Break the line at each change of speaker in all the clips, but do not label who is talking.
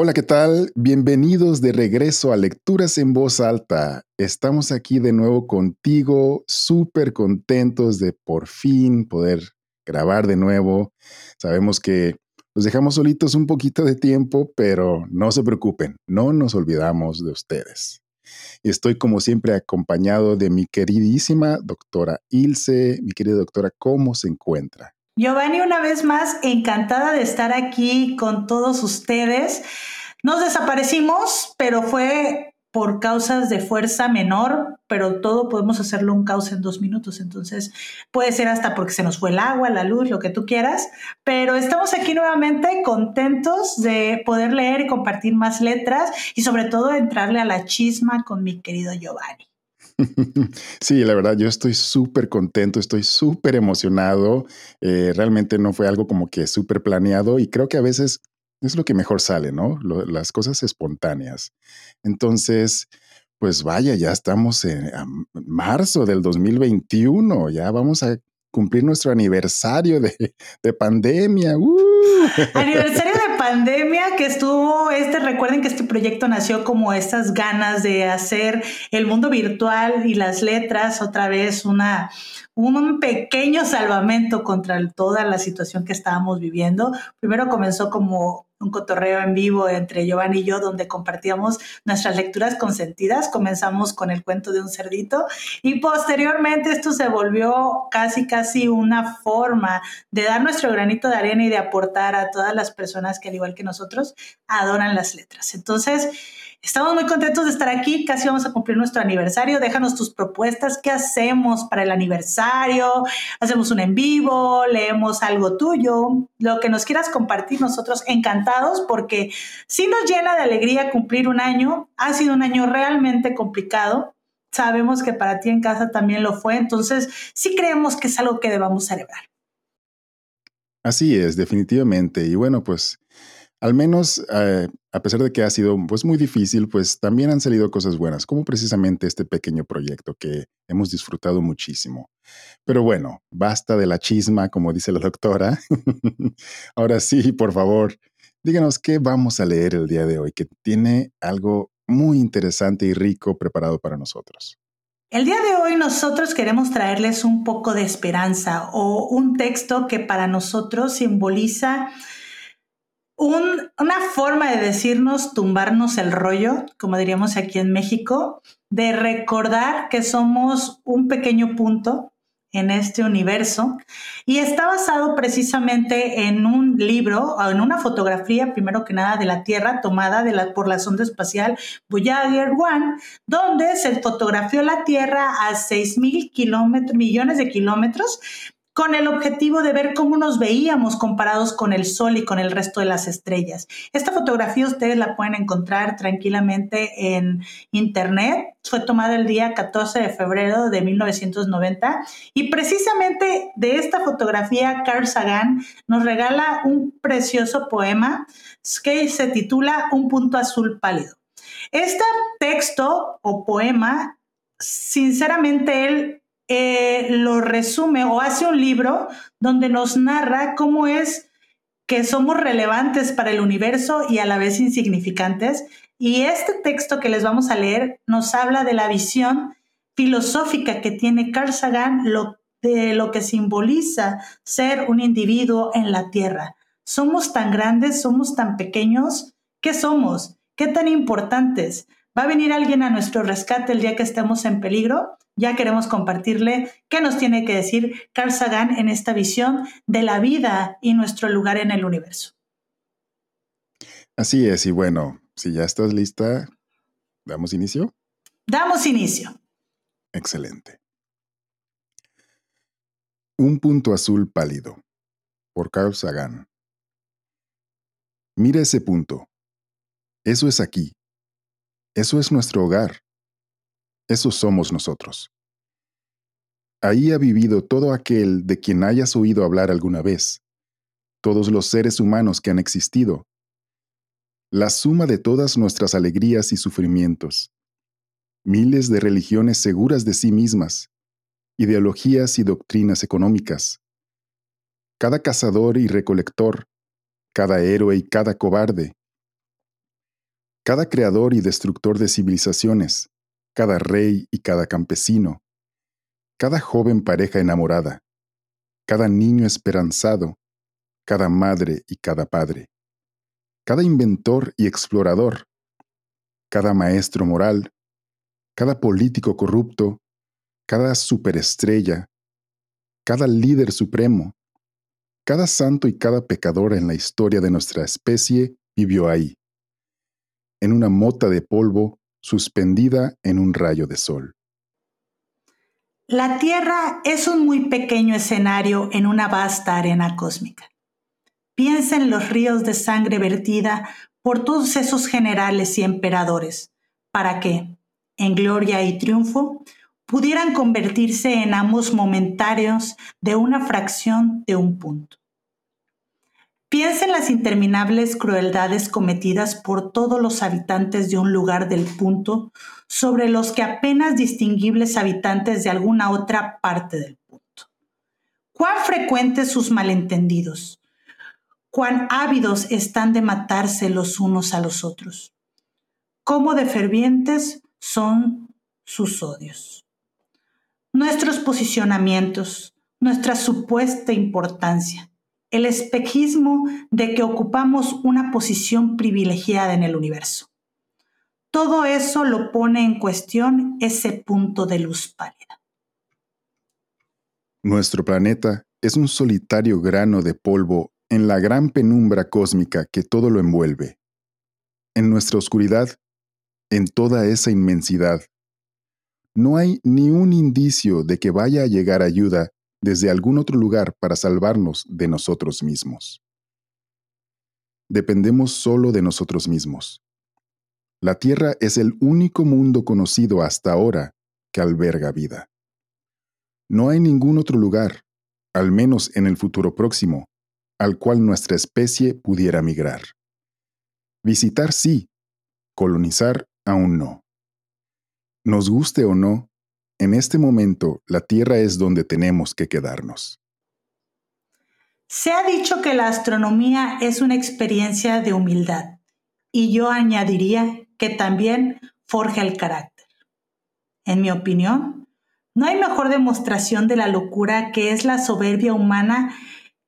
Hola, ¿qué tal? Bienvenidos de regreso a Lecturas en Voz Alta. Estamos aquí de nuevo contigo, súper contentos de por fin poder grabar de nuevo. Sabemos que los dejamos solitos un poquito de tiempo, pero no se preocupen, no nos olvidamos de ustedes. Estoy como siempre acompañado de mi queridísima doctora Ilse. Mi querida doctora, ¿cómo se encuentra?
Giovanni, una vez más, encantada de estar aquí con todos ustedes. Nos desaparecimos, pero fue por causas de fuerza menor, pero todo podemos hacerlo un caos en dos minutos. Entonces, puede ser hasta porque se nos fue el agua, la luz, lo que tú quieras. Pero estamos aquí nuevamente contentos de poder leer y compartir más letras y sobre todo entrarle a la chisma con mi querido Giovanni.
Sí, la verdad, yo estoy súper contento, estoy súper emocionado. Eh, realmente no fue algo como que súper planeado y creo que a veces es lo que mejor sale, ¿no? las cosas espontáneas. Entonces, pues vaya, ya estamos en marzo del 2021, ya vamos a cumplir nuestro aniversario de, pandemia. ¡Uh!
Aniversario de pandemia que estuvo, este, recuerden que este proyecto nació como estas ganas de hacer el mundo virtual y las letras otra vez una, un pequeño salvamento contra toda la situación que estábamos viviendo. Primero comenzó como un cotorreo en vivo entre Giovanni y yo donde compartíamos nuestras lecturas consentidas. Comenzamos con el cuento de un cerdito y posteriormente esto se volvió casi casi una forma de dar nuestro granito de arena y de aportar a todas las personas que al igual que nosotros adoran las letras. Entonces, Estamos muy contentos de estar aquí, casi vamos a cumplir nuestro aniversario. Déjanos tus propuestas, ¿qué hacemos para el aniversario? ¿Hacemos un en vivo? ¿Leemos algo tuyo? Lo que nos quieras compartir, nosotros encantados porque sí nos llena de alegría cumplir un año. Ha sido un año realmente complicado. Sabemos que para ti en casa también lo fue, entonces sí creemos que es algo que debamos celebrar.
Así es, definitivamente. Y bueno, pues al menos, eh, a pesar de que ha sido pues, muy difícil, pues también han salido cosas buenas, como precisamente este pequeño proyecto que hemos disfrutado muchísimo. Pero bueno, basta de la chisma, como dice la doctora. Ahora sí, por favor, díganos qué vamos a leer el día de hoy, que tiene algo muy interesante y rico preparado para nosotros.
El día de hoy nosotros queremos traerles un poco de esperanza o un texto que para nosotros simboliza una forma de decirnos tumbarnos el rollo, como diríamos aquí en México, de recordar que somos un pequeño punto en este universo. Y está basado precisamente en un libro o en una fotografía, primero que nada, de la Tierra tomada por la sonda espacial Voyager 1, donde se fotografió la Tierra a 6 mil millones de kilómetros con el objetivo de ver cómo nos veíamos comparados con el Sol y con el resto de las estrellas. Esta fotografía ustedes la pueden encontrar tranquilamente en Internet. Fue tomada el día 14 de febrero de 1990 y precisamente de esta fotografía Carl Sagan nos regala un precioso poema que se titula Un punto azul pálido. Este texto o poema, sinceramente él eh, lo resume o hace un libro donde nos narra cómo es que somos relevantes para el universo y a la vez insignificantes. Y este texto que les vamos a leer nos habla de la visión filosófica que tiene Carl Sagan de lo que simboliza ser un individuo en la Tierra. Somos tan grandes, somos tan pequeños, ¿qué somos? ¿Qué tan importantes? ¿Va a venir alguien a nuestro rescate el día que estemos en peligro? Ya queremos compartirle qué nos tiene que decir Carl Sagan en esta visión de la vida y nuestro lugar en el universo.
Así es, y bueno, si ya estás lista, ¿damos inicio?
Damos inicio.
Excelente. Un punto azul pálido, por Carl Sagan. Mira ese punto. Eso es aquí. Eso es nuestro hogar. Eso somos nosotros. Ahí ha vivido todo aquel de quien hayas oído hablar alguna vez, todos los seres humanos que han existido, la suma de todas nuestras alegrías y sufrimientos, miles de religiones seguras de sí mismas, ideologías y doctrinas económicas, cada cazador y recolector, cada héroe y cada cobarde, cada creador y destructor de civilizaciones, cada rey y cada campesino, cada joven pareja enamorada, cada niño esperanzado, cada madre y cada padre, cada inventor y explorador, cada maestro moral, cada político corrupto, cada superestrella, cada líder supremo, cada santo y cada pecador en la historia de nuestra especie vivió ahí, en una mota de polvo suspendida en un rayo de sol.
La Tierra es un muy pequeño escenario en una vasta arena cósmica. Piensa en los ríos de sangre vertida por todos esos generales y emperadores, para que, en gloria y triunfo, pudieran convertirse en amos momentarios de una fracción de un punto. Piensa en las interminables crueldades cometidas por todos los habitantes de un lugar del punto sobre los que apenas distinguibles habitantes de alguna otra parte del punto. Cuán frecuentes sus malentendidos, cuán ávidos están de matarse los unos a los otros, cómo de fervientes son sus odios. Nuestros posicionamientos, nuestra supuesta importancia, el espejismo de que ocupamos una posición privilegiada en el universo. Todo eso lo pone en cuestión ese punto de luz pálida.
Nuestro planeta es un solitario grano de polvo en la gran penumbra cósmica que todo lo envuelve. En nuestra oscuridad, en toda esa inmensidad, no hay ni un indicio de que vaya a llegar ayuda desde algún otro lugar para salvarnos de nosotros mismos. Dependemos solo de nosotros mismos. La Tierra es el único mundo conocido hasta ahora que alberga vida. No hay ningún otro lugar, al menos en el futuro próximo, al cual nuestra especie pudiera migrar. Visitar sí, colonizar aún no. Nos guste o no, en este momento, la Tierra es donde tenemos que quedarnos.
Se ha dicho que la astronomía es una experiencia de humildad y yo añadiría que también forja el carácter. En mi opinión, no hay mejor demostración de la locura que es la soberbia humana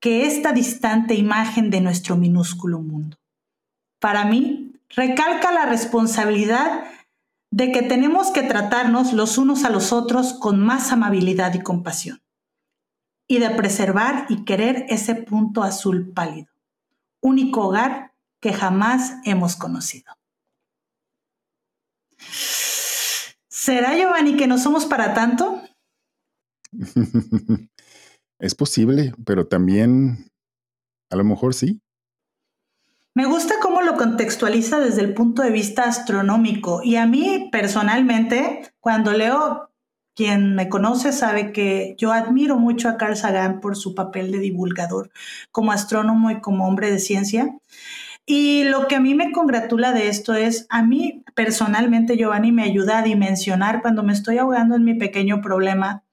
que esta distante imagen de nuestro minúsculo mundo. Para mí, recalca la responsabilidad de que tenemos que tratarnos los unos a los otros con más amabilidad y compasión, y de preservar y querer ese punto azul pálido, único hogar que jamás hemos conocido. ¿Será Giovanni que no somos para tanto?
es posible, pero también a lo mejor sí.
Me gusta cómo lo contextualiza desde el punto de vista astronómico y a mí personalmente, cuando leo, quien me conoce sabe que yo admiro mucho a Carl Sagan por su papel de divulgador como astrónomo y como hombre de ciencia. Y lo que a mí me congratula de esto es, a mí personalmente, Giovanni, me ayuda a dimensionar cuando me estoy ahogando en mi pequeño problema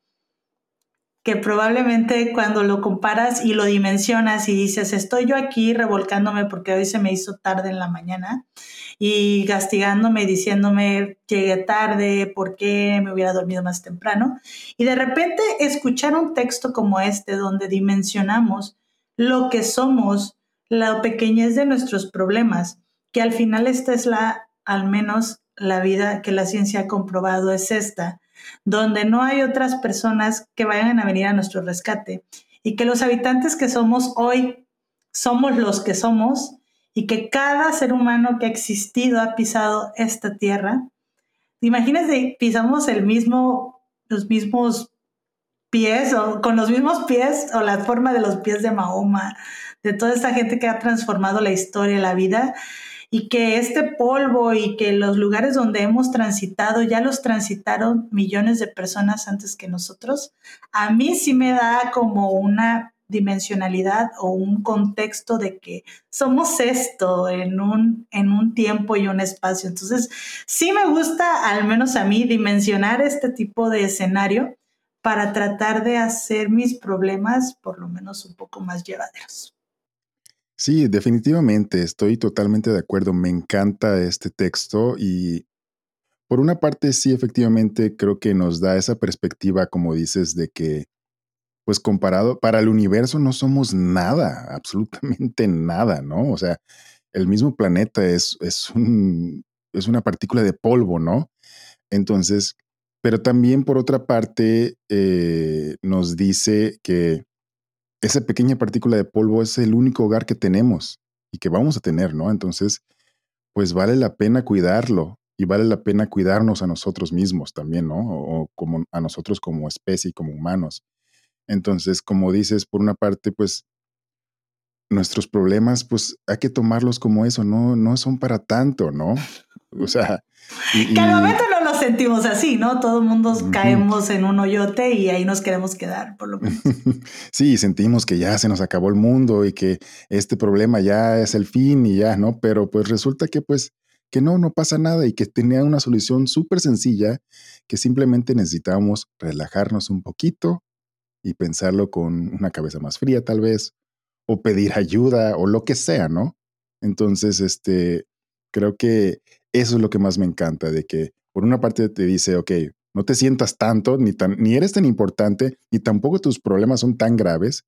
que probablemente cuando lo comparas y lo dimensionas y dices, estoy yo aquí revolcándome porque hoy se me hizo tarde en la mañana y castigándome, diciéndome, llegué tarde, ¿por qué me hubiera dormido más temprano? Y de repente escuchar un texto como este donde dimensionamos lo que somos, la pequeñez de nuestros problemas, que al final esta es la, al menos la vida que la ciencia ha comprobado es esta, donde no hay otras personas que vayan a venir a nuestro rescate y que los habitantes que somos hoy somos los que somos y que cada ser humano que ha existido ha pisado esta tierra. Imagínense, pisamos el mismo, los mismos pies o con los mismos pies o la forma de los pies de Mahoma, de toda esta gente que ha transformado la historia, la vida y que este polvo y que los lugares donde hemos transitado ya los transitaron millones de personas antes que nosotros, a mí sí me da como una dimensionalidad o un contexto de que somos esto en un, en un tiempo y un espacio. Entonces, sí me gusta, al menos a mí, dimensionar este tipo de escenario para tratar de hacer mis problemas por lo menos un poco más llevaderos.
Sí, definitivamente, estoy totalmente de acuerdo. Me encanta este texto y por una parte sí, efectivamente, creo que nos da esa perspectiva, como dices, de que, pues comparado, para el universo no somos nada, absolutamente nada, ¿no? O sea, el mismo planeta es, es, un, es una partícula de polvo, ¿no? Entonces, pero también por otra parte eh, nos dice que esa pequeña partícula de polvo es el único hogar que tenemos y que vamos a tener, ¿no? Entonces, pues vale la pena cuidarlo y vale la pena cuidarnos a nosotros mismos también, ¿no? O, como a nosotros como especie, como humanos. Entonces, como dices, por una parte, pues nuestros problemas, pues hay que tomarlos como eso, no, no son para tanto, ¿no? O sea...
momento lo sentimos así, ¿no? Todo el mundo caemos en un hoyote y ahí nos queremos quedar, por lo menos.
sí, sentimos que ya se nos acabó el mundo y que este problema ya es el fin y ya, ¿no? Pero pues resulta que pues que no, no pasa nada y que tenía una solución súper sencilla que simplemente necesitábamos relajarnos un poquito y pensarlo con una cabeza más fría tal vez, o pedir ayuda o lo que sea, ¿no? Entonces, este, creo que eso es lo que más me encanta, de que por una parte te dice, ok, no te sientas tanto, ni, eres tan importante, ni tampoco tus problemas son tan graves,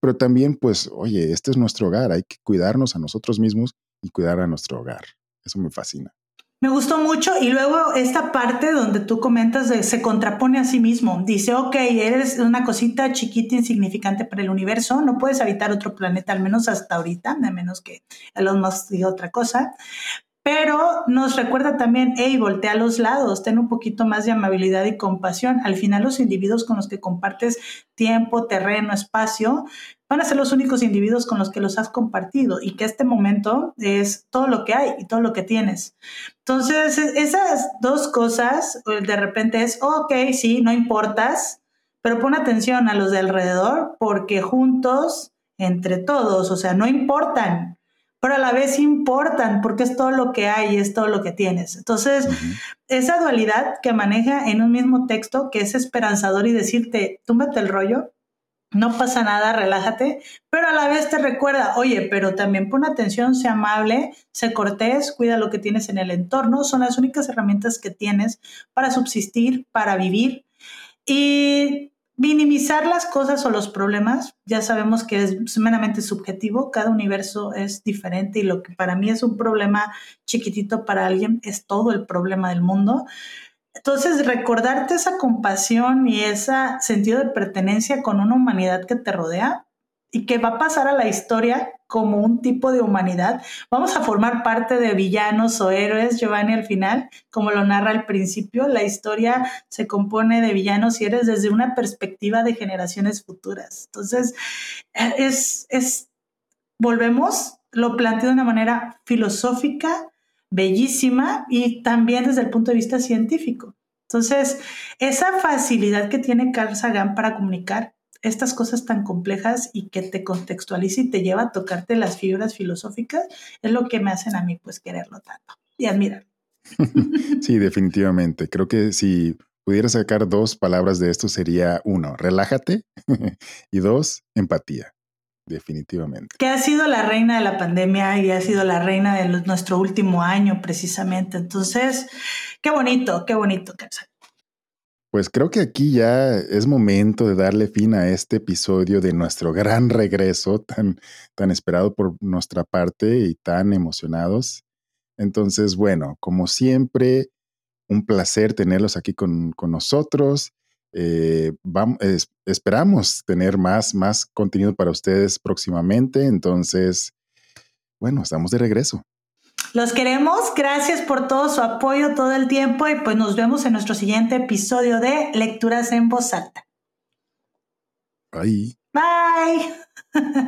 pero también, pues, oye, este es nuestro hogar, hay que cuidarnos a nosotros mismos y cuidar a nuestro hogar. Eso me fascina.
Me gustó mucho y luego esta parte donde tú comentas de se contrapone a sí mismo. Dice, ok, eres una cosita chiquita, insignificante para el universo, no puedes habitar otro planeta, al menos hasta ahorita, a menos que Elon Musk diga otra cosa. Pero nos recuerda también, hey, voltea a los lados, ten un poquito más de amabilidad y compasión. Al final los individuos con los que compartes tiempo, terreno, espacio, van a ser los únicos individuos con los que los has compartido y que este momento es todo lo que hay y todo lo que tienes. Entonces, esas dos cosas, de repente es, ok, sí, no importas, pero pon atención a los de alrededor porque juntos, entre todos, o sea, no importan, pero a la vez importan porque es todo lo que hay y es todo lo que tienes. Entonces, esa dualidad que maneja en un mismo texto que es esperanzador y decirte, túmbate el rollo, no pasa nada, relájate, pero a la vez te recuerda, oye, pero también pon atención, sé amable, sé cortés, cuida lo que tienes en el entorno, son las únicas herramientas que tienes para subsistir, para vivir. Y minimizar las cosas o los problemas, ya sabemos que es meramente subjetivo, cada universo es diferente y lo que para mí es un problema chiquitito para alguien es todo el problema del mundo. Entonces, recordarte esa compasión y ese sentido de pertenencia con una humanidad que te rodea y que va a pasar a la historia como un tipo de humanidad. Vamos a formar parte de villanos o héroes, Giovanni, al final, como lo narra al principio. La historia se compone de villanos y héroes desde una perspectiva de generaciones futuras. Entonces, es, es volvemos, lo planteo de una manera filosófica, bellísima y también desde el punto de vista científico. Entonces, esa facilidad que tiene Carl Sagan para comunicar estas cosas tan complejas y que te contextualiza y te lleva a tocarte las fibras filosóficas es lo que me hacen a mí pues quererlo tanto y admirarlo.
Sí, definitivamente. Creo que si pudiera sacar dos palabras de esto sería uno, relájate y dos, empatía definitivamente.
Que ha sido la reina de la pandemia y ha sido la reina de nuestro último año precisamente. Entonces, qué bonito, qué bonito,
Pues creo que aquí ya es momento de darle fin a este episodio de nuestro gran regreso tan, tan esperado por nuestra parte y tan emocionados. Entonces, bueno, como siempre, un placer tenerlos aquí con, con nosotros. Eh, vamos, esperamos tener más, más contenido para ustedes próximamente. Entonces, bueno, estamos de regreso.
Los queremos, gracias por todo su apoyo todo el tiempo y pues nos vemos en nuestro siguiente episodio de Lecturas en Voz Alta.
Bye.
Bye.